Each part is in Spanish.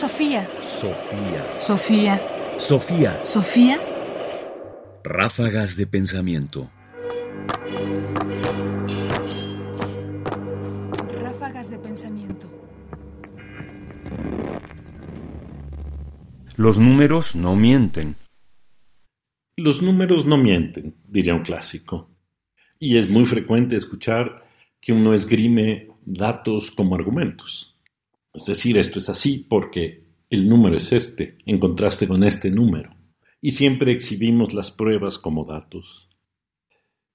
Sofía. Sofía. Sofía. Sofía. Sofía. Ráfagas de pensamiento. Ráfagas de pensamiento. Los números no mienten. Los números no mienten, diría un clásico. Y es muy frecuente escuchar que uno esgrime datos como argumentos. Es decir, esto es así porque el número es este, en contraste con este número. Y siempre exhibimos las pruebas como datos.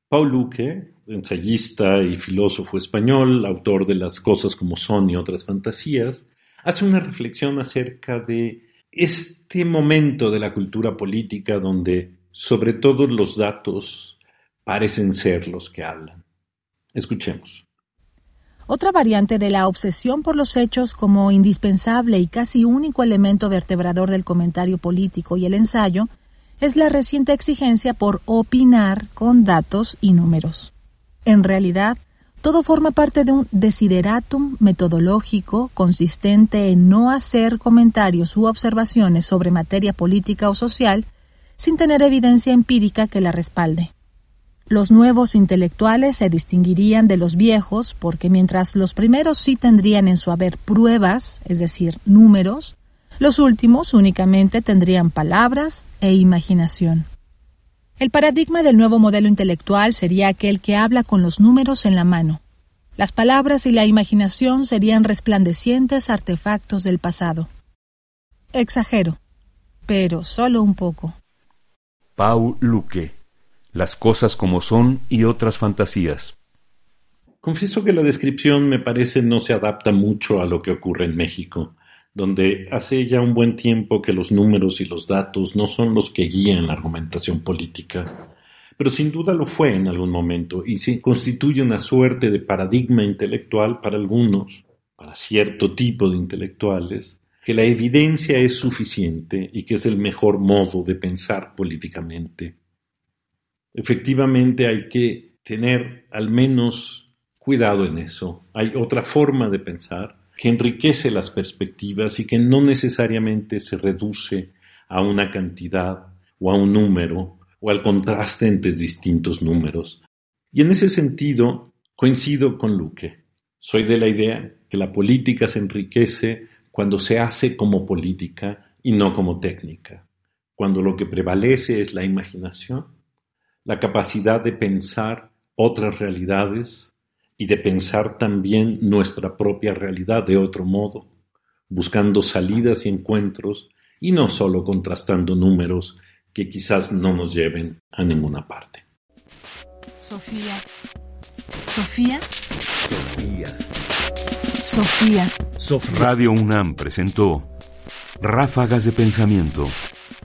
Paul Luque, ensayista y filósofo español, autor de Las cosas como son y otras fantasías, hace una reflexión acerca de este momento de la cultura política donde sobre todo los datos parecen ser los que hablan. Escuchemos. Otra variante de la obsesión por los hechos como indispensable y casi único elemento vertebrador del comentario político y el ensayo es la reciente exigencia por opinar con datos y números. En realidad, todo forma parte de un desideratum metodológico consistente en no hacer comentarios u observaciones sobre materia política o social sin tener evidencia empírica que la respalde. Los nuevos intelectuales se distinguirían de los viejos porque mientras los primeros sí tendrían en su haber pruebas, es decir, números, los últimos únicamente tendrían palabras e imaginación. El paradigma del nuevo modelo intelectual sería aquel que habla con los números en la mano. Las palabras y la imaginación serían resplandecientes artefactos del pasado. Exagero, pero solo un poco. Paul Luque. Las cosas como son y otras fantasías. Confieso que la descripción me parece no se adapta mucho a lo que ocurre en México, donde hace ya un buen tiempo que los números y los datos no son los que guían la argumentación política, pero sin duda lo fue en algún momento y constituye una suerte de paradigma intelectual para algunos, para cierto tipo de intelectuales, que la evidencia es suficiente y que es el mejor modo de pensar políticamente. Efectivamente hay que tener al menos cuidado en eso. Hay otra forma de pensar que enriquece las perspectivas y que no necesariamente se reduce a una cantidad o a un número o al contraste entre distintos números. Y en ese sentido coincido con Luque. Soy de la idea que la política se enriquece cuando se hace como política y no como técnica, cuando lo que prevalece es la imaginación la capacidad de pensar otras realidades y de pensar también nuestra propia realidad de otro modo, buscando salidas y encuentros y no solo contrastando números que quizás no nos lleven a ninguna parte. Sofía. Sofía. Sofía. Sofía. Radio UNAM presentó Ráfagas de Pensamiento.